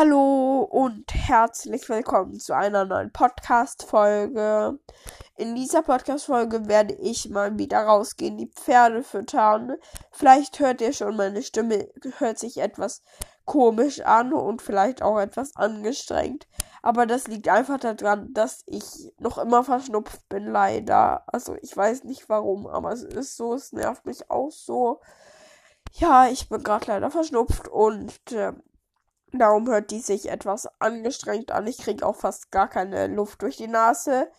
Hallo und herzlich willkommen zu einer neuen Podcast-Folge. In dieser Podcast-Folge werde ich mal wieder rausgehen, die Pferde füttern. Vielleicht hört ihr schon, meine Stimme hört sich etwas komisch an und vielleicht auch etwas angestrengt. Aber das liegt einfach daran, dass ich noch immer verschnupft bin, leider. Also ich weiß nicht warum, aber es ist so, es nervt mich auch so. Ja, ich bin gerade leider verschnupft und äh, Darum hört die sich etwas angestrengt an. Ich kriege auch fast gar keine Luft durch die Nase.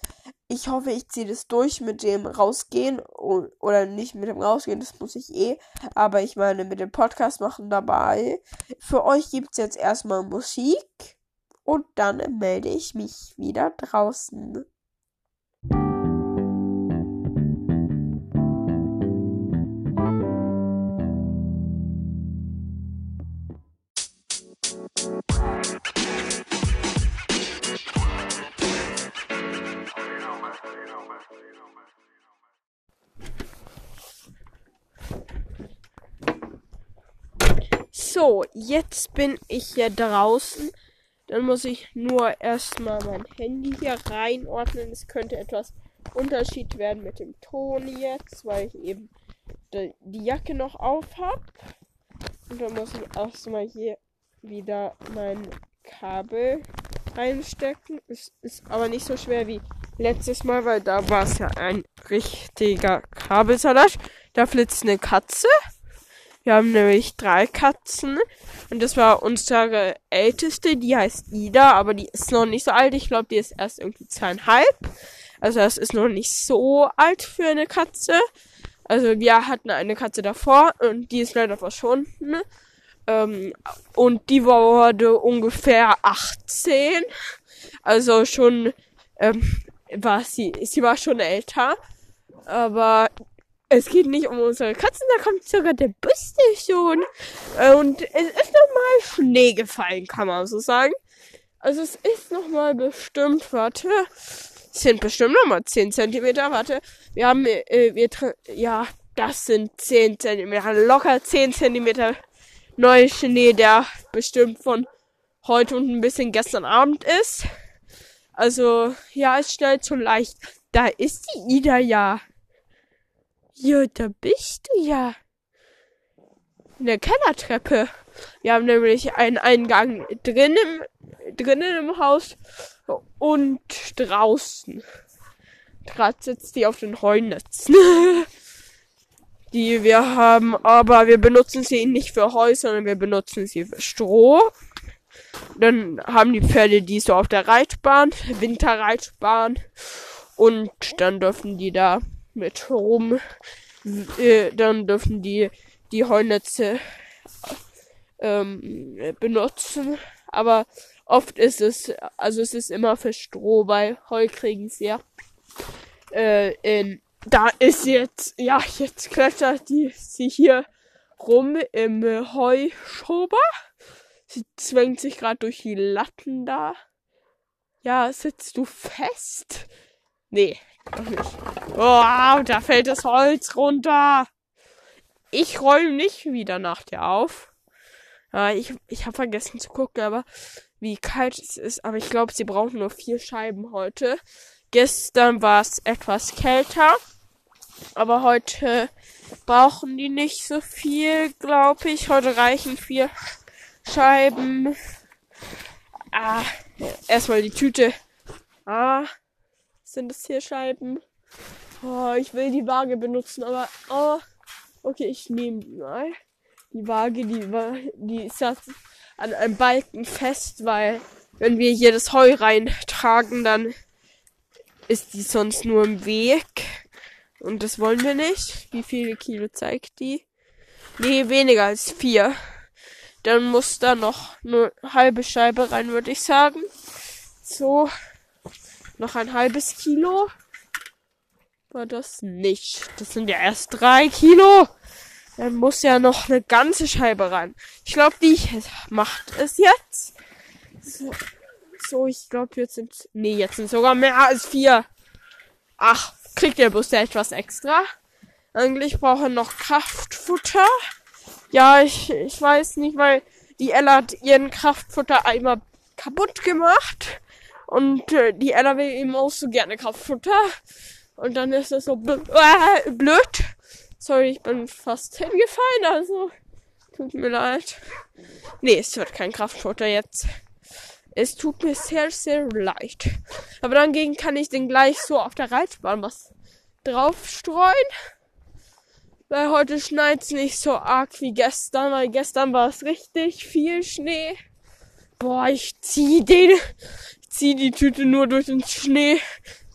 Ich hoffe, ich ziehe das durch mit dem Rausgehen oder nicht mit dem Rausgehen, das muss ich eh. Aber ich meine, mit dem Podcast machen dabei. Für euch gibt es jetzt erstmal Musik und dann melde ich mich wieder draußen. Jetzt bin ich hier draußen. Dann muss ich nur erstmal mein Handy hier reinordnen. Es könnte etwas Unterschied werden mit dem Ton jetzt, weil ich eben die Jacke noch auf habe. Und dann muss ich erstmal hier wieder mein Kabel reinstecken. Es ist aber nicht so schwer wie letztes Mal, weil da war es ja ein richtiger Kabelsalat. Da flitzt eine Katze. Wir haben nämlich drei Katzen. Und das war unsere älteste, die heißt Ida, aber die ist noch nicht so alt. Ich glaube, die ist erst irgendwie zweieinhalb. Also das ist noch nicht so alt für eine Katze. Also wir hatten eine Katze davor und die ist leider verschwunden. Ähm, und die wurde ungefähr 18. Also schon ähm, war sie, sie war schon älter. Aber es geht nicht um unsere Katzen, da kommt sogar der Büste schon. Äh, und es ist nochmal Schnee gefallen, kann man so sagen. Also es ist nochmal bestimmt, warte, sind bestimmt nochmal 10 Zentimeter, warte. Wir haben, äh, wir, ja, das sind 10 Zentimeter, locker 10 Zentimeter neuer Schnee, der bestimmt von heute und ein bisschen gestern Abend ist. Also, ja, es stellt so leicht. Da ist die Ida ja. Ja, da bist du ja. In der Kellertreppe. Wir haben nämlich einen Eingang drinnen, drinnen im Haus und draußen. Gerade sitzt die auf den Heunetzen. die wir haben, aber wir benutzen sie nicht für Heu, sondern wir benutzen sie für Stroh. Dann haben die Pferde die so auf der Reitbahn, Winterreitbahn. Und dann dürfen die da mit rum. Äh, dann dürfen die die Heunetze ähm, benutzen. Aber oft ist es, also es ist immer für Stroh, weil Heu kriegen sie ja. Äh, in, da ist jetzt, ja, jetzt klettert die sie hier rum im Heuschober. Sie zwängt sich gerade durch die Latten da. Ja, sitzt du fest? Nee, doch nicht. Oh, da fällt das Holz runter. Ich räume nicht wieder nach dir auf. Ich, ich habe vergessen zu gucken, aber wie kalt es ist. Aber ich glaube, sie brauchen nur vier Scheiben heute. Gestern war es etwas kälter. Aber heute brauchen die nicht so viel, glaube ich. Heute reichen vier Scheiben. Ah, erstmal die Tüte. Ah, sind es hier Scheiben? Oh, ich will die Waage benutzen, aber oh, okay, ich nehme die mal. Die Waage, die, die ist an einem Balken fest, weil wenn wir hier das Heu reintragen, dann ist die sonst nur im Weg. Und das wollen wir nicht. Wie viele Kilo zeigt die? Nee, weniger als vier. Dann muss da noch eine halbe Scheibe rein, würde ich sagen. So. Noch ein halbes Kilo. War das nicht. Das sind ja erst drei Kilo. Dann muss ja noch eine ganze Scheibe rein. Ich glaube, die macht es jetzt. So, so ich glaube, jetzt sind. Nee, jetzt sind sogar mehr als vier. Ach, kriegt der Bus ja etwas extra. Eigentlich brauche noch Kraftfutter. Ja, ich, ich weiß nicht, weil die Ella hat ihren Kraftfuttereimer kaputt gemacht. Und äh, die Ella will eben auch so gerne Kraftfutter. Und dann ist es so äh, blöd. Sorry, ich bin fast hingefallen, also tut mir leid. Nee, es wird kein Kraftfutter jetzt. Es tut mir sehr, sehr leid. Aber dagegen kann ich den gleich so auf der Reitbahn was draufstreuen. Weil heute schneit's nicht so arg wie gestern, weil gestern war es richtig viel Schnee. Boah, ich zieh den, zieh die Tüte nur durch den Schnee.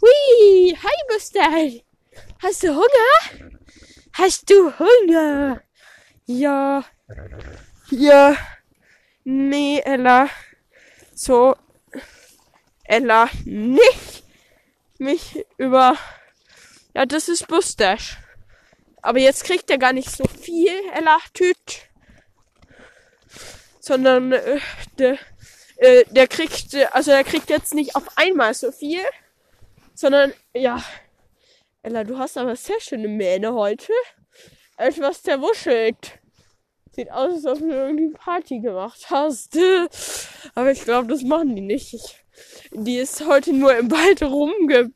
Hui, hi Gustav. Hast du Hunger? Hast du Hunger? Ja. Ja. Nee, Ella. So. Ella, nicht mich über. Ja, das ist Bustache. Aber jetzt kriegt er gar nicht so viel, Ella Tüt. Sondern äh, der, äh, der kriegt, äh, also der kriegt jetzt nicht auf einmal so viel, sondern ja. Ella, du hast aber sehr schöne Mähne heute. Etwas zerwuschelt. Sieht aus, als ob du irgendwie Party gemacht hast. Aber ich glaube, das machen die nicht. Ich, die ist heute nur im Wald rumge...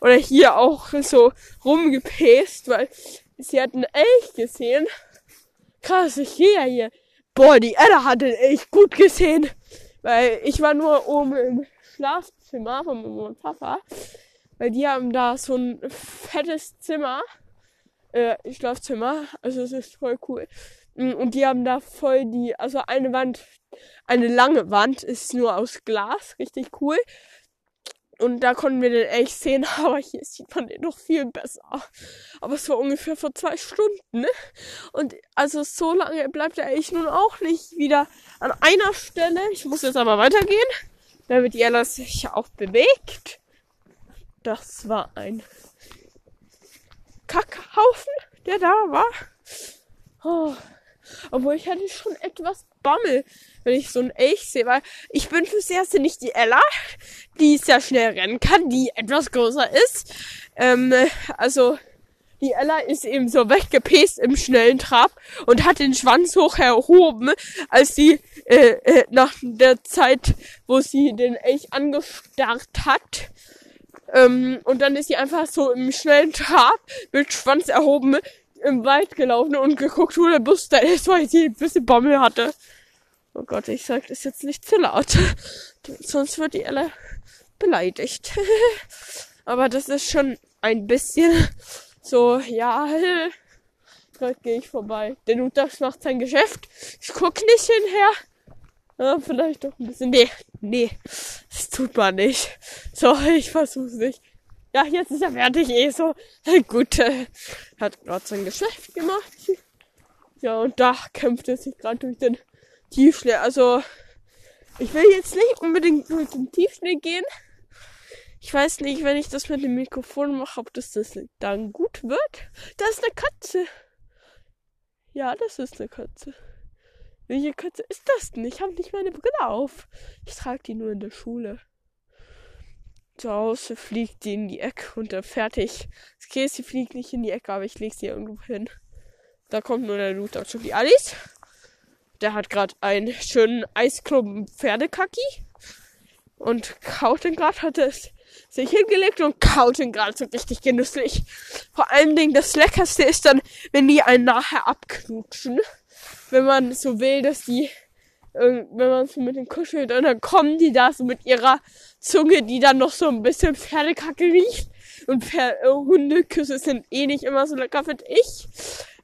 Oder hier auch so rumgepäst, weil sie hat einen Elch gesehen. Krass, ich gehe ja hier. Boah, die Ella hat den Elch gut gesehen. Weil ich war nur oben im Schlafzimmer von Mama und Papa. Weil die haben da so ein fettes Zimmer. Äh, Schlafzimmer. Also es ist voll cool. Mm, und die haben da voll die, also eine Wand, eine lange Wand ist nur aus Glas, richtig cool. Und da konnten wir den echt sehen, aber hier sieht man den noch viel besser. Aber es war ungefähr vor zwei Stunden, ne? Und also so lange bleibt der Elch nun auch nicht wieder an einer Stelle. Ich muss jetzt aber weitergehen, damit die Ella sich auch bewegt. Das war ein Kackhaufen, der da war. Oh. Obwohl ich hatte schon etwas Bammel, wenn ich so ein Elch sehe, weil ich bin fürs Erste nicht die Ella, die sehr schnell rennen kann, die etwas größer ist. Ähm, also die Ella ist eben so weggepest im schnellen Trab und hat den Schwanz hoch erhoben, als sie äh, äh, nach der Zeit, wo sie den Elch angestarrt hat. Ähm, und dann ist sie einfach so im schnellen Trab mit Schwanz erhoben im Wald gelaufen und geguckt, wo der Bus da ist, weil sie ein bisschen Bommel hatte. Oh Gott, ich sag das jetzt nicht zu laut. Sonst wird die Ella beleidigt. Aber das ist schon ein bisschen so, ja, gerade gehe ich vorbei. Der Lutas macht sein Geschäft. Ich guck nicht hinher. Ja, vielleicht doch ein bisschen. Nee, nee, das tut man nicht. So, ich versuch's nicht. Ja, jetzt ist er fertig, eh so. Gut, äh, hat gerade sein Geschäft gemacht. Ja, und da kämpft er sich gerade durch den Tiefschnee. Also, ich will jetzt nicht unbedingt durch den Tiefschnee gehen. Ich weiß nicht, wenn ich das mit dem Mikrofon mache, ob das, das dann gut wird. Da ist eine Katze. Ja, das ist eine Katze. Welche Katze ist das denn? Ich habe nicht meine Brille auf. Ich trage die nur in der Schule. Zu Hause fliegt die in die Ecke und dann fertig. Okay, sie fliegt nicht in die Ecke, aber ich leg sie irgendwo hin. Da kommt nur der Loot schon die Alice. Der hat gerade einen schönen Eisklumpen Pferdekacki und kaut den gerade, hat es sich hingelegt und kaut den gerade so richtig genüsslich. Vor allen Dingen das Leckerste ist dann, wenn die einen nachher abknutschen. Wenn man so will, dass die wenn man so mit den kuschelt und dann kommen die da so mit ihrer Zunge, die dann noch so ein bisschen Pferdekacke riecht. Und äh, Hundeküsse sind eh nicht immer so lecker, finde ich.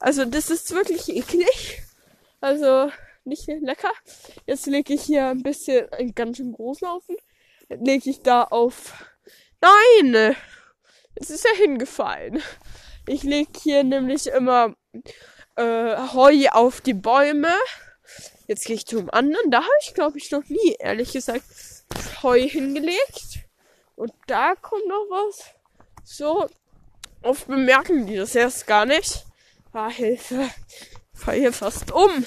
Also das ist wirklich eklig. Also nicht lecker. Jetzt lege ich hier ein bisschen einen ganz schön großen Haufen. Lege ich da auf. Nein! Jetzt ist er hingefallen. Ich lege hier nämlich immer äh, Heu auf die Bäume Jetzt gehe ich zum anderen. Da habe ich, glaube ich, noch nie, ehrlich gesagt, Heu hingelegt. Und da kommt noch was. So, oft bemerken die das erst gar nicht. Ah, Hilfe. Fall hier fast um.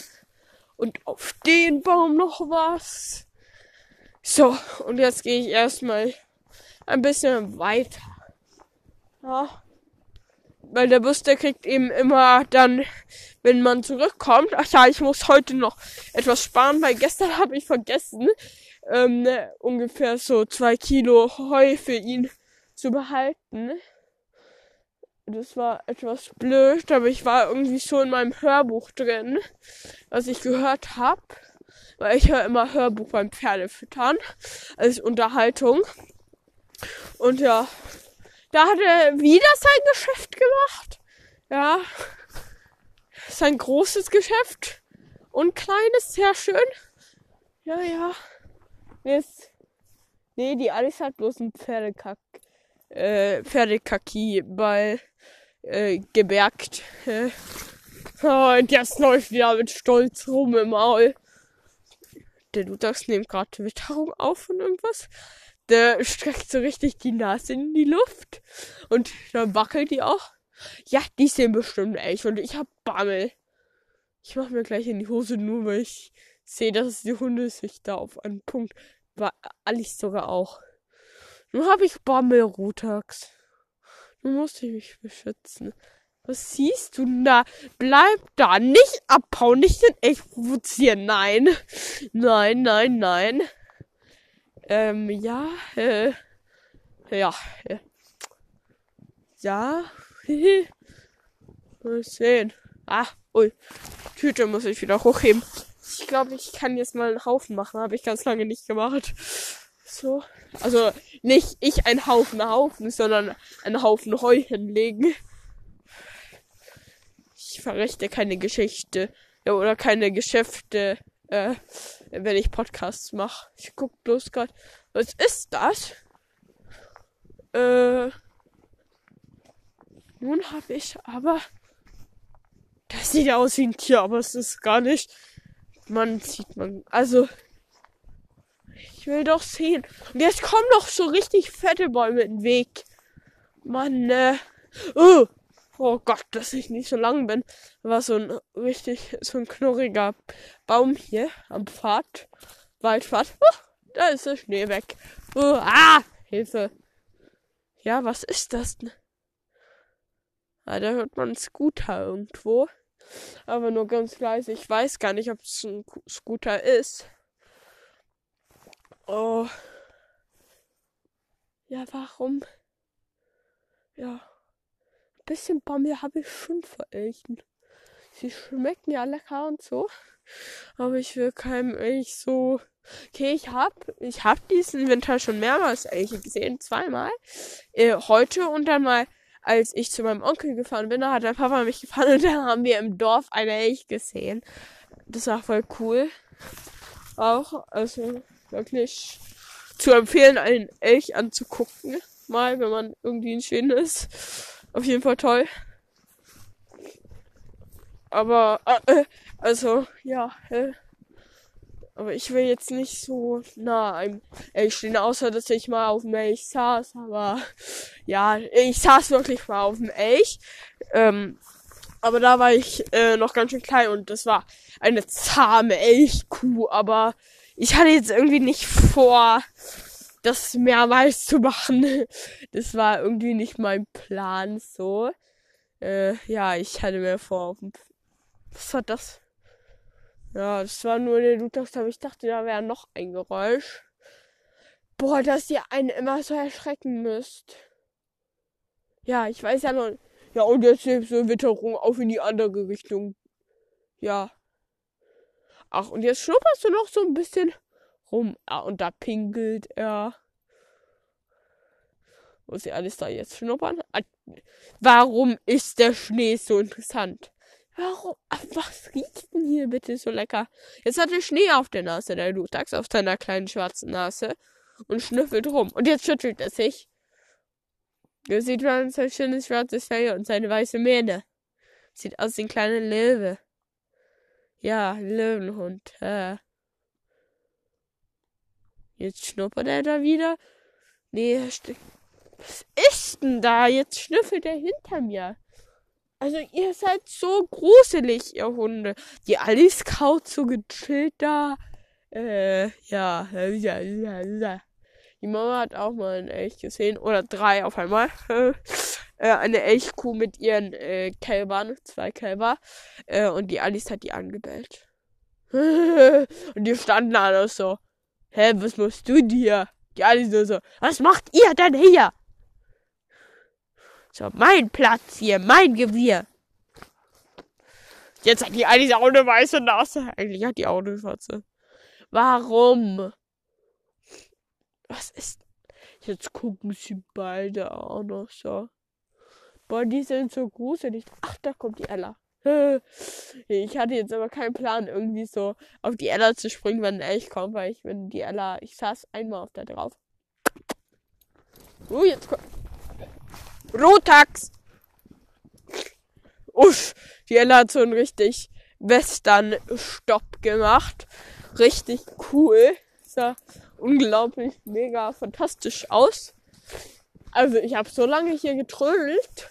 Und auf den Baum noch was. So, und jetzt gehe ich erstmal ein bisschen weiter. Ja. weil der Bus, der kriegt eben immer dann, wenn man zurückkommt. Ach ja, ich muss heute noch etwas sparen, weil gestern habe ich vergessen, ähm, ne, ungefähr so zwei Kilo Heu für ihn zu behalten. Das war etwas blöd, aber ich war irgendwie so in meinem Hörbuch drin, was ich gehört habe. Weil ich höre immer Hörbuch beim Pferdefüttern als Unterhaltung. Und ja, da hat er wieder sein Geschäft gemacht. Ja. Sein großes Geschäft. Und kleines, sehr schön. Ja, ja. Jetzt. Nee, die Alice hat bloß ein Pferdekack. Äh, Pferdekacki bei äh, gebergt. Oh, und jetzt läuft wieder mit Stolz rum im Maul. Der Ludax nimmt gerade Witterung auf von irgendwas. Der streckt so richtig die Nase in die Luft. Und dann wackelt die auch. Ja, die sehen bestimmt echt. Und ich hab Bammel. Ich mach mir gleich in die Hose, nur weil ich sehe, dass die Hunde sich da auf einen Punkt. War Alice sogar auch. Nun hab ich Bammel, Rutax. Nun muss ich mich beschützen. Was siehst du da? Bleib da. Nicht abhauen, nicht den echt provozieren. Nein. Nein, nein, nein. Ähm, ja, äh, ja, äh, ja, mal sehen. Ah, ui, Tüte muss ich wieder hochheben. Ich glaube, ich kann jetzt mal einen Haufen machen, habe ich ganz lange nicht gemacht. So, also nicht ich ein Haufen Haufen, sondern einen Haufen Heu hinlegen. Ich verrichte keine Geschichte oder keine Geschäfte äh, wenn ich Podcasts mache. Ich guck bloß gerade, was ist das? Äh, nun habe ich aber, das sieht ja aus wie ein Tier, aber es ist gar nicht. Man sieht man, also, ich will doch sehen. Und jetzt kommen doch so richtig fette Bäume in den Weg. Mann, äh, oh, oh Gott, dass ich nicht so lang bin, war so ein richtig, so ein knurriger Baum hier am Pfad, Waldpfad. Oh, da ist der Schnee weg. Oh, ah, Hilfe. Ja, was ist das denn? Ah, da hört man einen Scooter irgendwo. Aber nur ganz leise. Ich weiß gar nicht, ob es ein Scooter ist. Oh. Ja, warum? Ja bisschen Bammel habe ich schon vor Elchen. Sie schmecken ja lecker und so. Aber ich will keinem Elch so. Okay, ich hab, ich hab diesen Winter schon mehrmals Elche gesehen, zweimal. Äh, heute und dann mal, als ich zu meinem Onkel gefahren bin, da hat mein Papa mich gefahren und dann haben wir im Dorf eine Elch gesehen. Das war voll cool. Auch, also wirklich zu empfehlen, einen Elch anzugucken. Mal, wenn man irgendwie ein schönes auf jeden Fall toll. Aber, äh, also, ja, äh, aber ich will jetzt nicht so nah einem Elch stehen, außer dass ich mal auf dem Elch saß. Aber ja, ich saß wirklich mal auf dem Elch. Ähm, aber da war ich äh, noch ganz schön klein und das war eine zahme Elchkuh. Aber ich hatte jetzt irgendwie nicht vor, das mehrmals zu machen. Das war irgendwie nicht mein Plan so. Äh, ja, ich hatte mir vor. Was war das? Ja, das war nur der Lutas, aber ich dachte, da wäre noch ein Geräusch. Boah, dass ihr einen immer so erschrecken müsst. Ja, ich weiß ja noch. Ja, und jetzt du Witterung auf in die andere Richtung. Ja. Ach, und jetzt schnupperst du noch so ein bisschen rum. Ah, und da pinkelt er. Muss ich alles da jetzt schnuppern? Ah, warum ist der Schnee so interessant? Warum? Ach, was riecht denn hier bitte so lecker? Jetzt hat er Schnee auf der Nase, der Lutax, auf seiner kleinen schwarzen Nase und schnüffelt rum. Und jetzt schüttelt er sich. Hier sieht man sein schönes schwarzes Fell und seine weiße Mähne. Sieht aus wie ein kleiner Löwe. Ja, Löwenhund. Äh. Jetzt schnuppert er da wieder. Nee, er. Was ist denn da? Jetzt schnüffelt er hinter mir. Also ihr seid so gruselig, ihr Hunde. Die Alice kaut so gechillt da. Äh, ja. Die Mama hat auch mal ein Elch gesehen. Oder drei auf einmal. äh, eine Elchkuh mit ihren äh, Kälbern, zwei Kälber. Äh, und die Alice hat die angebellt. und die standen alle so. Hä, was machst du dir? Die Alice nur so, was macht ihr denn hier? So, mein Platz hier, mein Gewirr. Jetzt hat die Alice auch eine weiße Nase. Eigentlich hat die auch eine schwarze. Warum? Was ist. Jetzt gucken sie beide auch noch so. Boah, die sind so gruselig. Ach, da kommt die Ella. Ich hatte jetzt aber keinen Plan, irgendwie so auf die Ella zu springen, wenn ein Elch kommt, weil ich bin die Ella. Ich saß einmal auf der drauf. Oh, jetzt kommt. Rotax! Uff, die Ella hat so einen richtig Western-Stopp gemacht. Richtig cool. Sah unglaublich mega fantastisch aus. Also ich habe so lange hier getrödelt.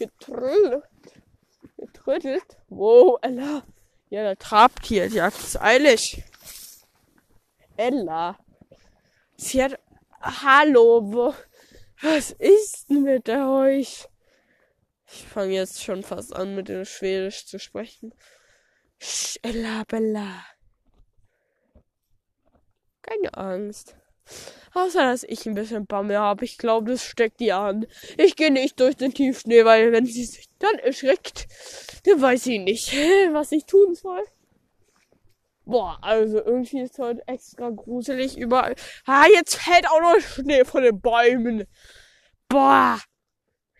Getrödelt. Getrödelt. Wow, Ella. Ja, der trabt hier. Die hat es eilig. Ella. Sie hat. Hallo, wo. Was ist denn mit euch? Ich fange jetzt schon fast an, mit dem Schwedisch zu sprechen. Sch, Ella, Bella. Keine Angst. Außer, dass ich ein bisschen Bammel habe. Ich glaube, das steckt die an. Ich gehe nicht durch den Tiefschnee, weil wenn sie sich dann erschreckt, dann weiß ich nicht, was ich tun soll. Boah, also irgendwie ist heute extra gruselig überall. Ah, jetzt fällt auch noch Schnee von den Bäumen. Boah.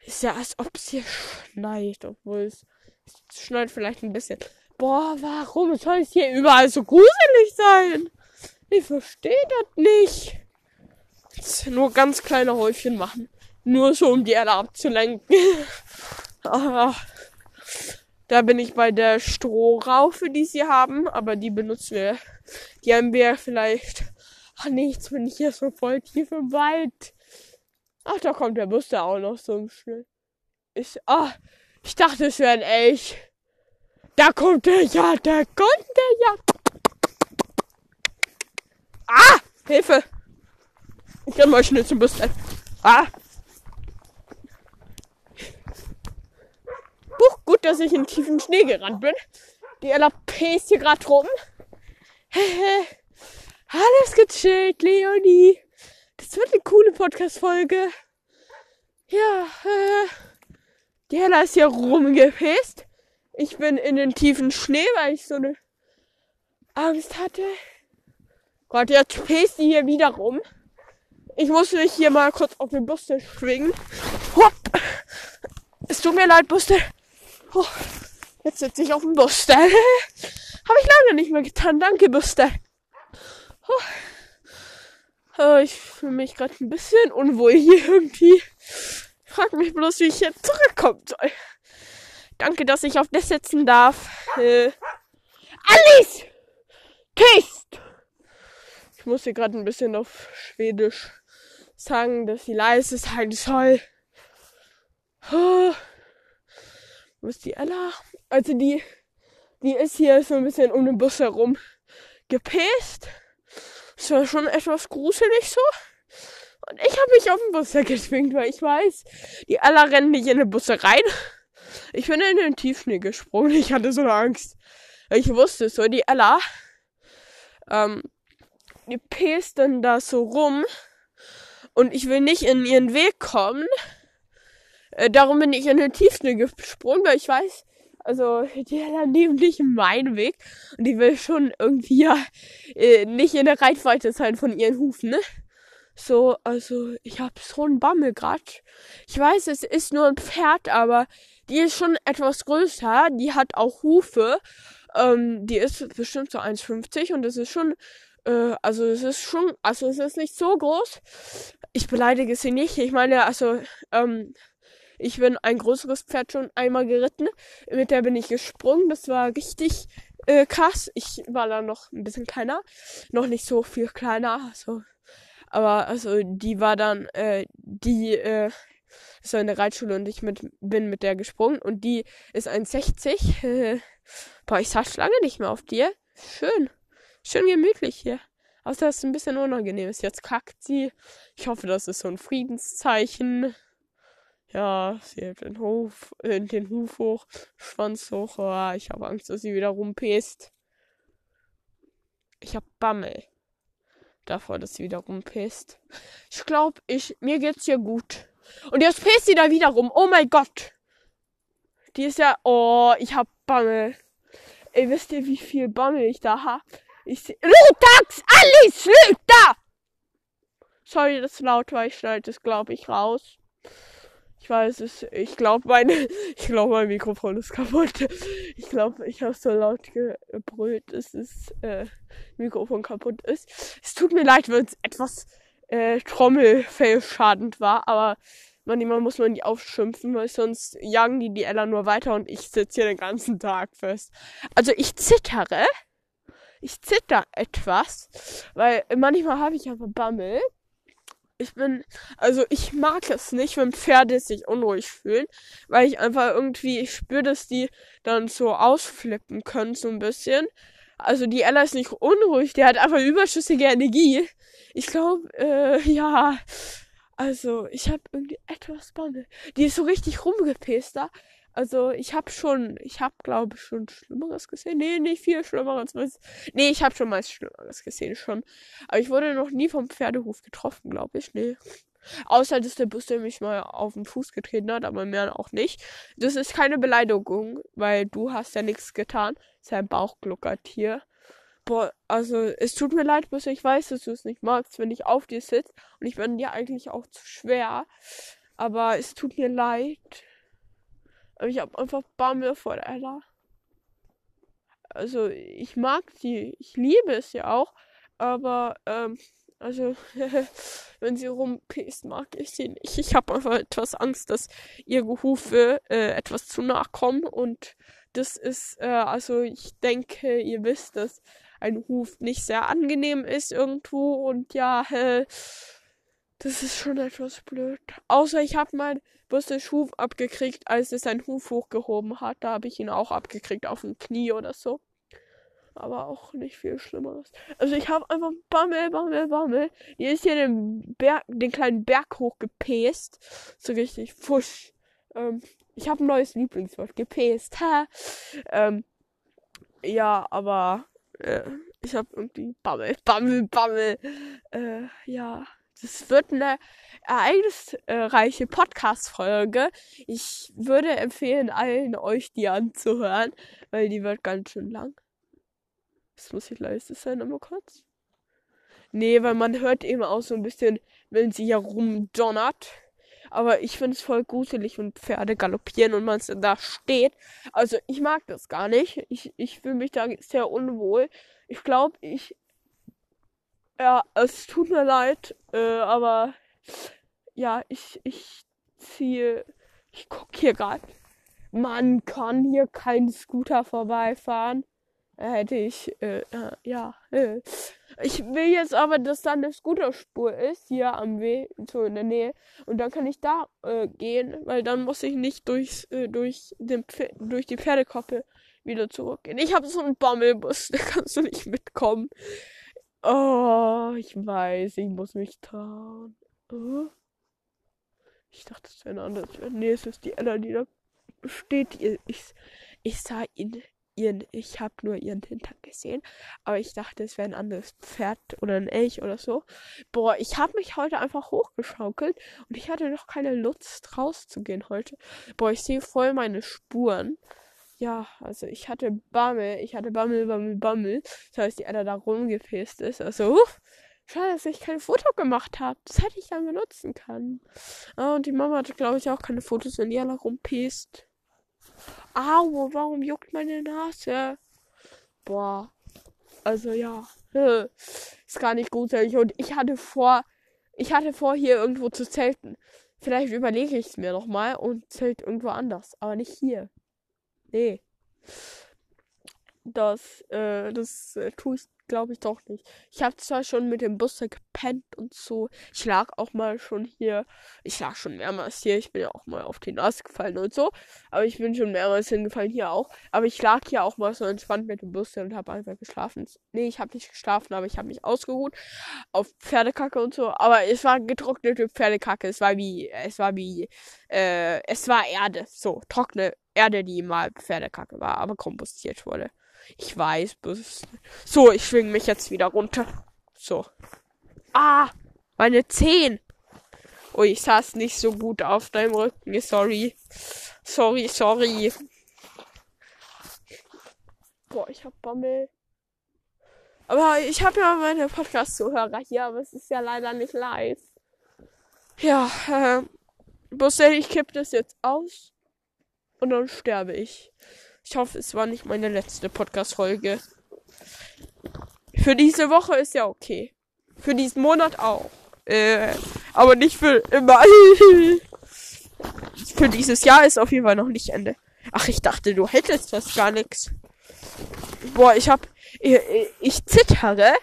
Ist ja, als ob es hier schneit, obwohl es, es schneit vielleicht ein bisschen. Boah, warum soll es hier überall so gruselig sein? Ich verstehe das nicht. Nur ganz kleine Häufchen machen. Nur so, um die Erde abzulenken. Aber da bin ich bei der Strohraufe, die sie haben. Aber die benutzen wir. Die haben wir vielleicht. Ach nee, jetzt bin ich hier so voll tief im Wald. Ach, da kommt der Bus da auch noch so schnell. Ich, ah, ich dachte, es wäre ein Elch. Da kommt der, ja, da kommt der, ja. Ah! Hilfe! Ich kann mal schnell zum Bus. Ah! Buch, gut, dass ich in tiefen Schnee gerannt bin. Die LAP ist hier gerade rum. Alles gechillt, Leonie. Das wird eine coole Podcast-Folge. Ja, äh, die Hella ist hier rumgepisst. Ich bin in den tiefen Schnee, weil ich so eine Angst hatte. Gott, jetzt pest die hier wieder rum. Ich muss mich hier mal kurz auf den Buste schwingen. Hopp. Es tut mir leid, Buste. Oh, jetzt sitze ich auf dem Buste. Habe ich lange nicht mehr getan. Danke, Buste. Oh. Ich fühle mich gerade ein bisschen unwohl hier irgendwie. Ich frage mich bloß, wie ich jetzt zurückkommen soll. Danke, dass ich auf das sitzen darf. Äh, Alice! Taste! Ich muss hier gerade ein bisschen auf Schwedisch sagen, dass sie leise sein soll. Oh. Wo ist die Ella? Also die, die ist hier so ein bisschen um den Bus herum gepäst. Das war schon etwas gruselig so. Und ich habe mich auf den Bus geschwingt, weil ich weiß, die Ella rennen nicht in den Busse rein. Ich bin in den Tiefschnee gesprungen. Ich hatte so eine Angst. Ich wusste so, die Ella, ähm, die pest dann da so rum und ich will nicht in ihren Weg kommen. Äh, darum bin ich in den Tiefschnee gesprungen, weil ich weiß, also die hat neben nicht meinen Weg und die will schon irgendwie ja äh, nicht in der Reichweite sein von ihren Hufen, ne? So, also ich hab so einen Bammel grad. Ich weiß, es ist nur ein Pferd, aber die ist schon etwas größer. Die hat auch Hufe. Ähm, die ist bestimmt so 1,50 und das ist schon äh, also es ist schon, also es ist nicht so groß. Ich beleidige sie nicht. Ich meine, also, ähm, ich bin ein größeres Pferd schon einmal geritten. Mit der bin ich gesprungen. Das war richtig äh, krass. Ich war da noch ein bisschen kleiner. Noch nicht so viel kleiner. Also, aber also die war dann, äh, die, äh, ist eine Reitschule und ich mit, bin mit der gesprungen und die ist 1,60. Äh, boah, ich saß lange nicht mehr auf dir. Schön. Schön gemütlich hier. Außer dass es ein bisschen unangenehm ist. Jetzt kackt sie. Ich hoffe, das ist so ein Friedenszeichen. Ja, sie hebt den Hof, äh, den Huf hoch, Schwanz hoch. Oh, ich habe Angst, dass sie wieder rumpäst. Ich hab Bammel. Davor, dass sie wieder rumpäst. Ich glaube, ich, mir geht's hier gut. Und jetzt päst sie da wieder rum. Oh mein Gott. Die ist ja, oh, ich hab Bammel. Ey, wisst ihr, wie viel Bammel ich da hab? Ich Lutax, Alice, Lüter! Sorry, das laut war. Ich schneide das, glaube ich, raus. Ich weiß es. Ich glaube, meine, ich glaube, mein Mikrofon ist kaputt. Ich glaube, ich habe so laut gebrüllt, dass das äh, Mikrofon kaputt ist. Es tut mir leid, wenn es etwas äh, trommelfellschadend war, aber manchmal muss man die aufschimpfen, weil sonst jagen die die Ella nur weiter und ich sitze hier den ganzen Tag fest. Also ich zittere. Ich zitter etwas, weil manchmal habe ich aber Bammel ich bin, also ich mag es nicht, wenn Pferde sich unruhig fühlen, weil ich einfach irgendwie, ich spüre, dass die dann so ausflippen können, so ein bisschen. Also die Ella ist nicht unruhig, der hat einfach überschüssige Energie. Ich glaube, äh, ja, also ich habe irgendwie etwas Bange. Die ist so richtig rumgepäst da. Also ich habe schon, ich habe glaube ich schon Schlimmeres gesehen. Nee, nicht viel Schlimmeres. Nee, ich habe schon mal Schlimmeres gesehen schon. Aber ich wurde noch nie vom Pferdehof getroffen, glaube ich. Nee. Außer, dass der Bus mich mal auf den Fuß getreten hat, aber mehr auch nicht. Das ist keine Beleidigung, weil du hast ja nichts getan. Sein Bauch gluckert hier. Boah, also es tut mir leid, bis ich weiß, dass du es nicht magst, wenn ich auf dir sitze. Und ich bin dir eigentlich auch zu schwer. Aber es tut mir leid. Ich habe einfach Bammel vor Ella. Also, ich mag sie. Ich liebe es ja auch. Aber, ähm, also, wenn sie rumpäst, mag ich sie nicht. Ich habe einfach etwas Angst, dass ihre Hufe äh, etwas zu nachkommen. Und das ist, äh, also, ich denke, ihr wisst, dass ein Huf nicht sehr angenehm ist irgendwo. Und ja, äh, das ist schon etwas blöd. Außer ich habe mal Bussisch Huf abgekriegt, als es seinen Huf hochgehoben hat. Da habe ich ihn auch abgekriegt auf dem Knie oder so. Aber auch nicht viel Schlimmeres. Also ich habe einfach Bammel, Bammel, Bammel. Die ist hier den, Berg, den kleinen Berg hochgepäst. So richtig fusch. Ähm, ich habe ein neues Lieblingswort. Gepäst. Ähm, ja, aber äh, ich habe irgendwie Bammel, Bammel, Bammel. Äh, ja das wird eine ereignisreiche Podcast-Folge. Ich würde empfehlen, allen euch die anzuhören, weil die wird ganz schön lang. Das muss ich leise sein, aber kurz. Nee, weil man hört eben auch so ein bisschen, wenn sie hier rumdonnert. Aber ich finde es voll gruselig, wenn Pferde galoppieren und man da steht. Also ich mag das gar nicht. Ich, ich fühle mich da sehr unwohl. Ich glaube, ich ja, es tut mir leid, äh, aber ja, ich, ich ziehe, ich gucke hier gerade. Man kann hier kein Scooter vorbeifahren. Hätte ich, äh, äh, ja, äh. ich will jetzt aber, dass da eine Scooterspur ist, hier am Weg, so in der Nähe. Und dann kann ich da äh, gehen, weil dann muss ich nicht durchs, äh, durch, den, durch die Pferdekoppel wieder zurückgehen. Ich habe so einen Bommelbus, da kannst du nicht mitkommen. Oh, ich weiß, ich muss mich trauen. Oh. Ich dachte, es wäre ein anderes. Nee, es ist die Ella, die da steht. Ich, ich sah ihn, ihren, ich habe nur ihren Hintern gesehen, aber ich dachte, es wäre ein anderes Pferd oder ein Elch oder so. Boah, ich habe mich heute einfach hochgeschaukelt und ich hatte noch keine Lust rauszugehen heute. Boah, ich sehe voll meine Spuren ja, also ich hatte Bammel, ich hatte Bammel, Bammel, Bammel. Das heißt, die Edda da rumgefäst ist. Also, uff, schade, dass ich kein Foto gemacht habe. Das hätte ich dann benutzen können. Ah, und die Mama hatte, glaube ich, auch keine Fotos, wenn die Ella rumpäst. Au, warum juckt meine Nase? Boah. Also ja. Ist gar nicht gruselig. Und ich hatte vor, ich hatte vor, hier irgendwo zu zelten. Vielleicht überlege ich es mir nochmal und zelt irgendwo anders. Aber nicht hier. Nee. Das, äh, das äh, tue ich glaube ich doch nicht. Ich habe zwar schon mit dem Bus gepennt und so. Ich lag auch mal schon hier. Ich lag schon mehrmals hier. Ich bin ja auch mal auf die Nase gefallen und so. Aber ich bin schon mehrmals hingefallen hier auch. Aber ich lag hier auch mal so entspannt mit dem Bus und habe einfach geschlafen. Nee, ich habe nicht geschlafen, aber ich habe mich ausgeruht auf Pferdekacke und so. Aber es war getrocknete Pferdekacke. Es war wie, es war wie, äh, es war Erde. So, trockene Erde, die mal Pferdekacke war, aber kompostiert wurde. Ich weiß, so, ich schwing mich jetzt wieder runter. So. Ah, meine Zehen. Oh, ich saß nicht so gut auf deinem Rücken. Sorry. Sorry, sorry. Boah, ich hab Bammel. Aber ich habe ja meine Podcast-Zuhörer hier, aber es ist ja leider nicht live. Ja, äh, Busse, ich kipp das jetzt aus und dann sterbe ich. Ich hoffe, es war nicht meine letzte Podcast-Folge. Für diese Woche ist ja okay. Für diesen Monat auch. Äh, aber nicht für immer. für dieses Jahr ist auf jeden Fall noch nicht Ende. Ach, ich dachte, du hättest das gar nichts. Boah, ich hab. Ich, ich zittere.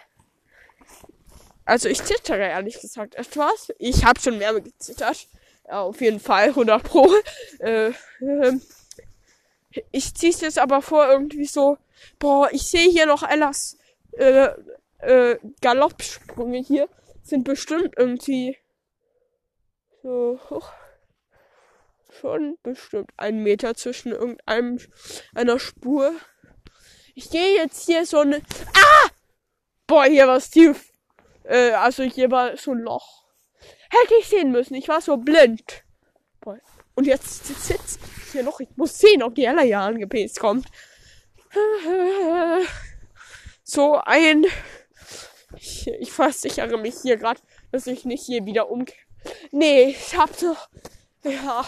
Also ich zittere ehrlich gesagt etwas. Ich habe schon mehr gezittert. Ja, auf jeden Fall, 100 pro. Äh, äh, ich zieh's jetzt aber vor, irgendwie so, boah, ich sehe hier noch Ellas äh, äh, Galoppsprünge hier. Sind bestimmt irgendwie so hoch. Schon bestimmt ein Meter zwischen irgendeinem einer Spur. Ich gehe jetzt hier so eine. Ah! Boah, hier war tief. Äh, also hier war so ein Loch. Hätte ich sehen müssen. Ich war so blind. Boah. Und jetzt sitzt hier noch. Ich muss sehen, ob die Ella hier angepest kommt. So ein. Ich, ich versichere mich hier gerade, dass ich nicht hier wieder um. Nee, ich hab so. Ja,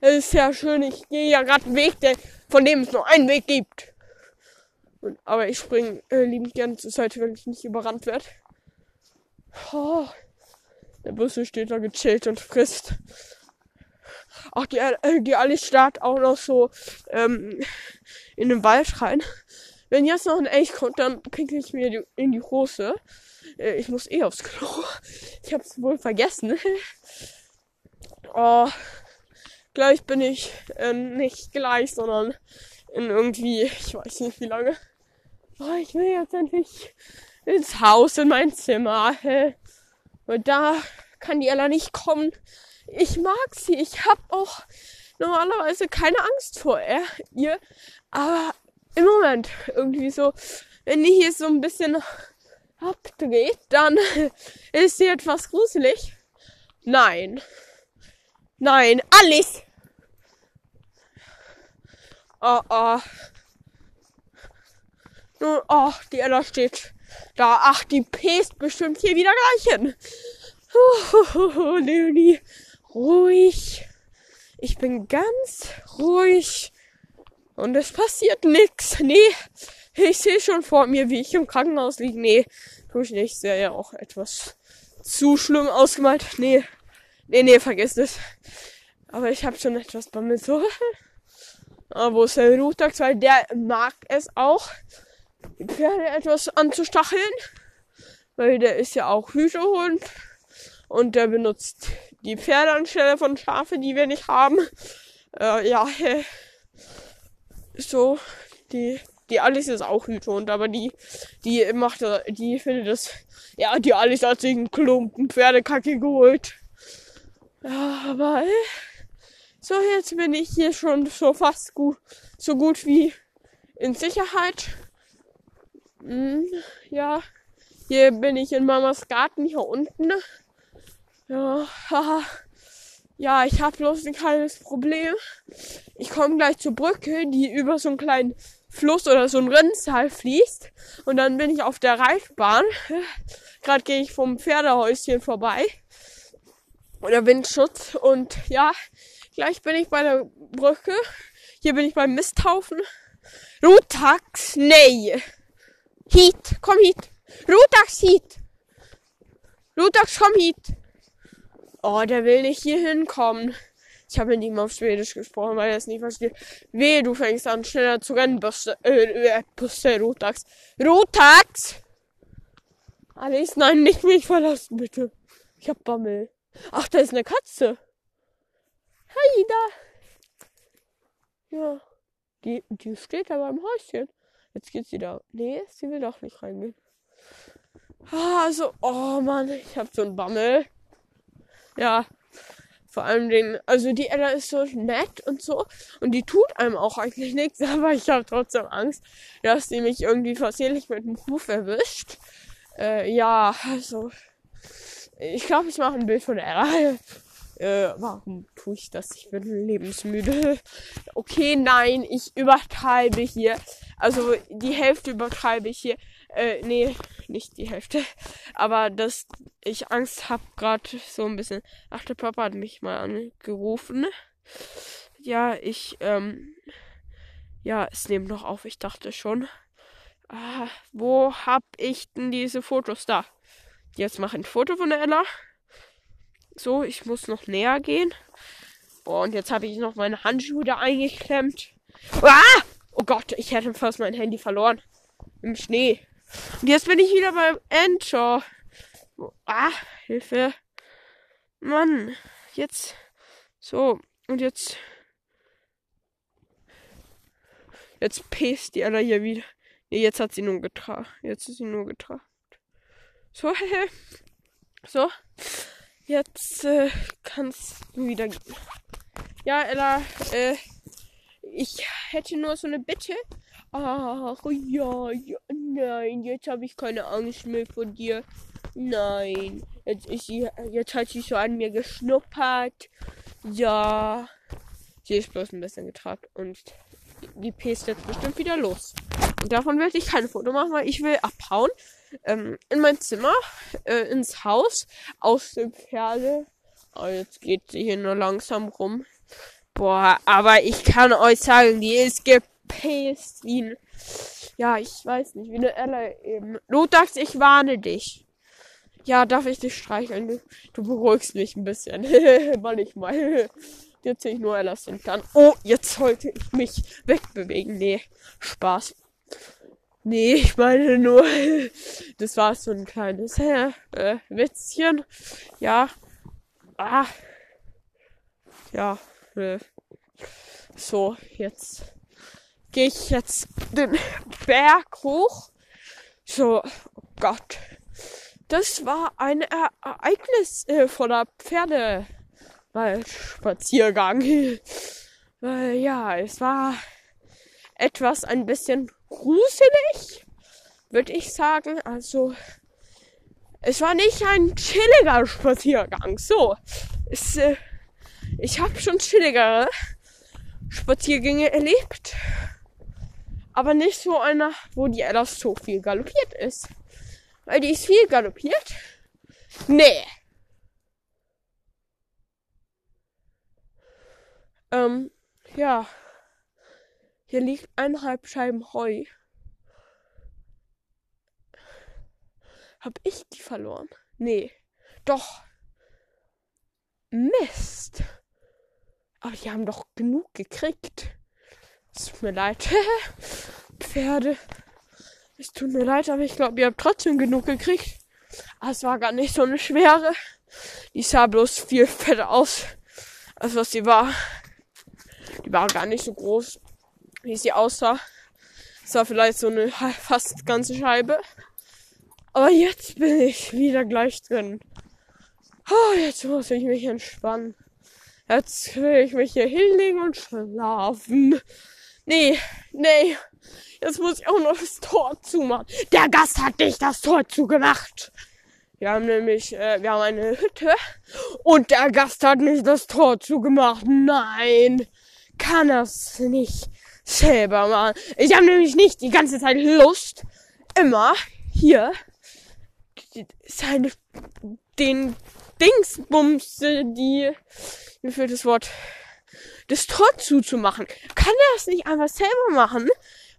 es ist ja schön. Ich gehe ja gerade einen Weg, der, von dem es nur einen Weg gibt. Und, aber ich springe äh, liebend gerne zur Seite, wenn ich nicht überrannt werde. Oh, der Busse steht da gechillt und frisst. Ach, die, äh, die Alice starrt auch noch so ähm, in den Wald rein. Wenn jetzt noch ein Elch kommt, dann pinkel ich mir die, in die Hose. Äh, ich muss eh aufs Klo. Ich hab's wohl vergessen. oh, gleich bin ich äh, nicht gleich, sondern in irgendwie, ich weiß nicht wie lange. Oh, ich will jetzt endlich ins Haus, in mein Zimmer. Und da kann die Ella nicht kommen ich mag sie. Ich habe auch normalerweise keine Angst vor ihr. Aber im Moment irgendwie so, wenn die hier so ein bisschen abdreht, dann ist sie etwas gruselig. Nein. Nein, Alice! Oh, oh. Oh, die Ella steht da. Ach, die pest bestimmt hier wieder gleich hin. Oh, Leonie ruhig. Ich bin ganz ruhig. Und es passiert nix. Nee, ich sehe schon vor mir, wie ich im Krankenhaus liege. Nee, tue ich nicht. Sehr ja auch etwas zu schlimm ausgemalt. Nee, nee, nee, vergiss es. Aber ich habe schon etwas bei mir so. Aber wo ist der? Weil der mag es auch, die Pferde etwas anzustacheln. Weil der ist ja auch Hütehund. Und der benutzt die Pferde anstelle von Schafe, die wir nicht haben. Äh, ja, so, die, die Alice ist auch Hütehund, aber die, die macht, die findet das, ja, die Alice hat sich einen Klumpen Pferdekacke geholt. Ja, aber, so, jetzt bin ich hier schon so fast gut, so gut wie in Sicherheit. Hm, ja, hier bin ich in Mamas Garten hier unten. Ja, haha. Ja, ich habe bloß ein kleines Problem. Ich komme gleich zur Brücke, die über so einen kleinen Fluss oder so ein Rinnsal fließt. Und dann bin ich auf der Reitbahn. Gerade gehe ich vom Pferdehäuschen vorbei. Oder Windschutz. Und ja, gleich bin ich bei der Brücke. Hier bin ich beim Misthaufen. Rutax, nee. Heat, komm Heat. Rutax, Heat. Rutax, komm Heat. Oh, der will nicht hier hinkommen. Ich habe mit ihm auf Schwedisch gesprochen, weil er es nicht versteht. Weh, du fängst an, schneller zu rennen, Busse, äh, äh, Busse, Rotax. Rotax! Alice, nein, nicht mich verlassen, bitte. Ich hab Bammel. Ach, da ist eine Katze. Hey, da. Ja. Die, die steht da beim Häuschen. Jetzt geht sie da. Nee, sie will doch nicht reingehen. Ah, also, oh Mann, ich hab so einen Bammel. Ja, vor allem den, also die Ella ist so nett und so und die tut einem auch eigentlich nichts, aber ich habe trotzdem Angst, dass sie mich irgendwie versehentlich mit dem Huf erwischt. Äh, ja, also ich glaube, ich mache ein Bild von Ella. Äh, warum tue ich das? Ich bin lebensmüde. Okay, nein, ich übertreibe hier. Also die Hälfte übertreibe ich hier. Äh, nee, nicht die Hälfte. Aber dass ich Angst habe gerade so ein bisschen. Ach, der Papa hat mich mal angerufen. Ja, ich, ähm, ja, es nimmt noch auf. Ich dachte schon. Ah, wo hab ich denn diese Fotos da? Jetzt mache ich ein Foto von der Ella. So, ich muss noch näher gehen. Boah, und jetzt habe ich noch meine Handschuhe da eingeklemmt. Ah! Oh Gott, ich hätte fast mein Handy verloren. Im Schnee. Und jetzt bin ich wieder beim Enter. Ah, Hilfe. Mann, jetzt. So, und jetzt. Jetzt pest die Ella hier wieder. Nee, jetzt hat sie nur getragen. Jetzt ist sie nur getragen. So, so. Jetzt äh, kannst du wieder gehen. Ja, Ella, äh, ich hätte nur so eine Bitte. Ach, ja, ja nein, jetzt habe ich keine Angst mehr vor dir. Nein, jetzt ist sie, jetzt hat sie so an mir geschnuppert. Ja, sie ist bloß ein bisschen getrabt und die pest jetzt bestimmt wieder los. Und davon werde ich kein Foto machen, weil ich will abhauen ähm, in mein Zimmer, äh, ins Haus, aus dem Pferde. Oh, jetzt geht sie hier nur langsam rum. Boah, aber ich kann euch sagen, die ist gepäst wie ein, ja, ich weiß nicht, wie eine Ella eben. Lutax, ich warne dich. Ja, darf ich dich streicheln? Du, beruhigst mich ein bisschen. Manchmal. Jetzt sehe ich nur Ellas Hintern. Oh, jetzt sollte ich mich wegbewegen. Nee, Spaß. Nee, ich meine nur, das war so ein kleines äh, äh, Witzchen. Ja. Ah. Ja. Äh. So, jetzt gehe ich jetzt den Berg hoch. So, oh Gott. Das war ein Ereignis äh, voller Pferde. Weil Spaziergang. Weil ja, es war etwas ein bisschen gruselig, würde ich sagen. Also, es war nicht ein chilliger Spaziergang. So, es, äh, ich habe schon chilligere Spaziergänge erlebt. Aber nicht so einer, wo die Ella so viel galoppiert ist. Weil die ist viel galoppiert. Nee. Ähm, ja. Hier liegt eineinhalb Scheiben Heu. Hab ich die verloren? Nee. Doch. Mist. Aber die haben doch genug gekriegt. Es tut mir leid. Pferde. Es tut mir leid, aber ich glaube, ihr habt trotzdem genug gekriegt. Aber es war gar nicht so eine schwere. Die sah bloß viel fetter aus, als was sie war. Die war gar nicht so groß wie sie aussah. Es war vielleicht so eine fast ganze Scheibe. Aber jetzt bin ich wieder gleich drin. Oh, jetzt muss ich mich entspannen. Jetzt will ich mich hier hinlegen und schlafen. Nee, nee. Jetzt muss ich auch noch das Tor zumachen. Der Gast hat nicht das Tor zugemacht. Wir haben nämlich, äh, wir haben eine Hütte und der Gast hat nicht das Tor zugemacht. Nein, kann das nicht selber machen. Ich habe nämlich nicht die ganze Zeit Lust, immer hier seine, den Dingsbums, die, mir fehlt das Wort, das Tor zuzumachen. Kann er das nicht einfach selber machen?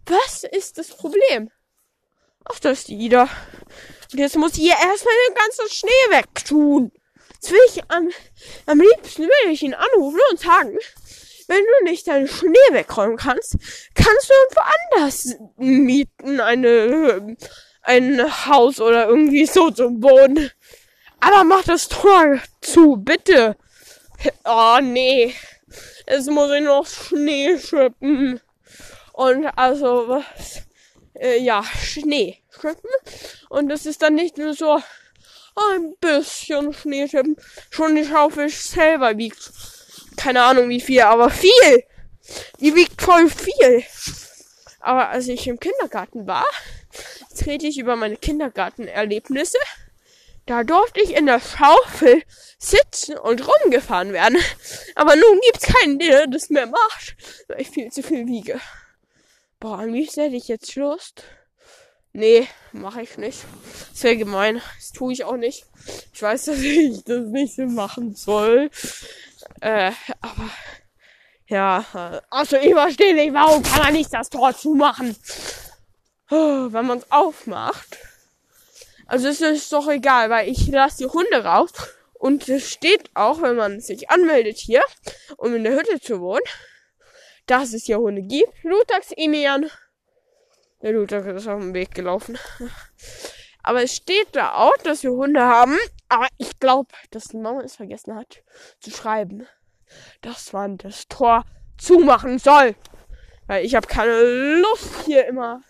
Was ist das Problem? Ach, da ist die Ida. Und jetzt muss ich ihr erstmal den ganzen Schnee wegtun. Jetzt will ich am, am liebsten will ich ihn anrufen und sagen, wenn du nicht deinen Schnee wegräumen kannst, kannst du irgendwo anders mieten, eine, ein Haus oder irgendwie so zum Boden. Aber mach das Tor zu, bitte. Oh, nee. Jetzt muss ich noch Schnee schippen. Und also, was? Äh, ja, Schnee schippen. Und das ist dann nicht nur so ein bisschen Schnee schippen. Schon die Schaufel selber wiegt. Keine Ahnung wie viel, aber viel. Die wiegt voll viel. Aber als ich im Kindergarten war, rede ich über meine Kindergartenerlebnisse. Da durfte ich in der Schaufel sitzen und rumgefahren werden. Aber nun gibt's keinen, der das mehr macht, weil ich viel zu viel wiege. Boah, am liebsten hätte ich jetzt Lust. Nee, mache ich nicht. Das wäre gemein. Das tue ich auch nicht. Ich weiß, dass ich das nicht so machen soll. Äh, aber ja, äh, also ich verstehe nicht, warum kann man nicht das Tor zumachen? Oh, wenn man es aufmacht. Also es ist doch egal, weil ich lasse die Hunde raus und es steht auch, wenn man sich anmeldet hier, um in der Hütte zu wohnen, dass es hier Hunde gibt. Lutax, Emian. Der Lutax ist auf dem Weg gelaufen. Aber es steht da auch, dass wir Hunde haben. Aber ich glaube, dass die Mama es vergessen hat zu schreiben, dass man das Tor zumachen soll. Weil ich habe keine Lust hier immer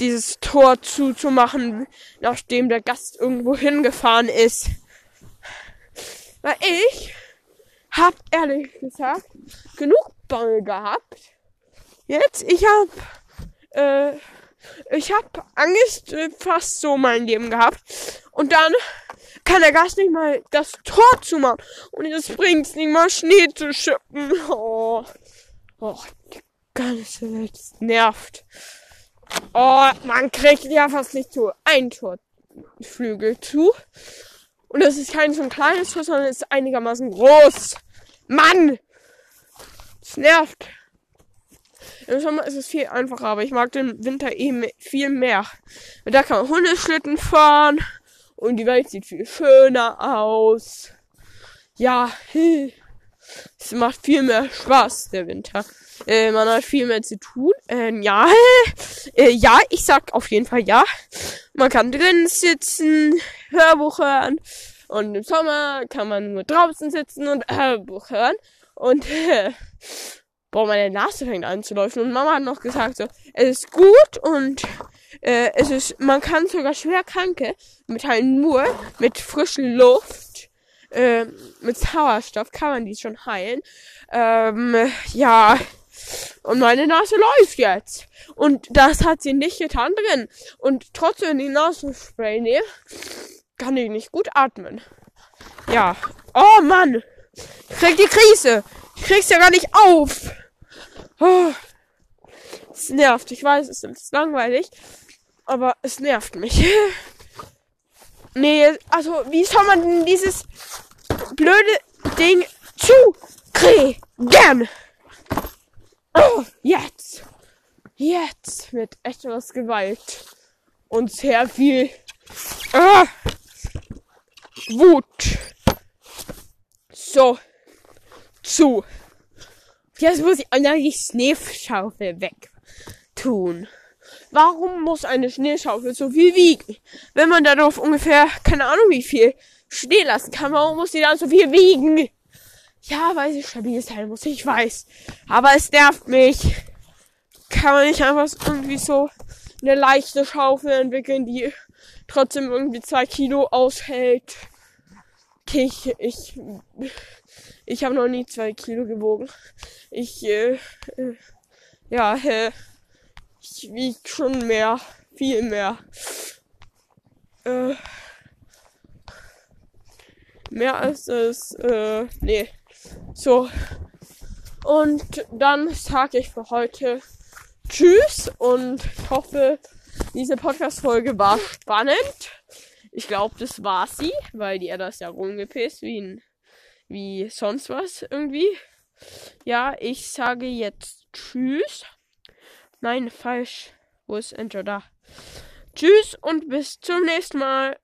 dieses Tor zuzumachen, nachdem der Gast irgendwo hingefahren ist. Weil ich hab ehrlich gesagt genug Bange gehabt. Jetzt, ich hab, äh, ich hab Angst fast so mein Leben gehabt. Und dann kann der Gast nicht mal das Tor zumachen. Und jetzt bringt's nicht mal Schnee zu schippen. Oh, oh die ganze Welt nervt. Oh, man kriegt ja fast nicht so ein Torflügel zu. Und das ist kein so ein kleines Tor, sondern ist einigermaßen groß. Mann! Das nervt. Im Sommer ist es viel einfacher, aber ich mag den Winter eben viel mehr. Da kann man Hundeschlitten fahren und die Welt sieht viel schöner aus. Ja, es macht viel mehr Spaß, der Winter. Äh, man hat viel mehr zu tun. Ähm, ja, äh, ja, ich sag auf jeden Fall ja. Man kann drin sitzen, Hörbuch hören. Und im Sommer kann man nur draußen sitzen und Hörbuch hören. Und äh, boah, meine Nase fängt an zu laufen. Und Mama hat noch gesagt so, es ist gut und äh, es ist, man kann sogar schwer Kranke mit halt nur mit frischer Luft, äh, mit Sauerstoff kann man die schon heilen. Ähm, ja, und meine Nase läuft jetzt. Und das hat sie nicht getan drin. Und trotzdem die Nasenspray nehme, kann ich nicht gut atmen. Ja. Oh Mann. Ich krieg die Krise. Ich krieg's ja gar nicht auf. Oh. Es nervt. Ich weiß, es ist langweilig. Aber es nervt mich. nee, also, wie soll man denn dieses blöde Ding zukriegen? Oh, jetzt. Jetzt mit etwas Gewalt. Und sehr viel ah, Wut. So. Zu. Jetzt muss ich einmal die Schneeschaufel weg tun. Warum muss eine Schneeschaufel so viel wiegen? Wenn man darauf ungefähr, keine Ahnung wie viel, Schnee lassen kann, warum muss sie dann so viel wiegen? Ja, weil sie stabil sein muss, ich weiß. Aber es nervt mich. Kann man nicht einfach irgendwie so eine leichte Schaufel entwickeln, die trotzdem irgendwie zwei Kilo aushält. Okay, ich, ich, ich habe noch nie zwei Kilo gewogen. Ich, äh, äh ja, äh, ich wieg schon mehr, viel mehr. Äh, mehr als es, äh, nee. So. Und dann sage ich für heute Tschüss und hoffe, diese Podcast-Folge war spannend. Ich glaube, das war sie, weil die das ja rumgepisst wie, ein, wie sonst was irgendwie. Ja, ich sage jetzt Tschüss. Nein, falsch. Wo ist Enter da? Tschüss und bis zum nächsten Mal.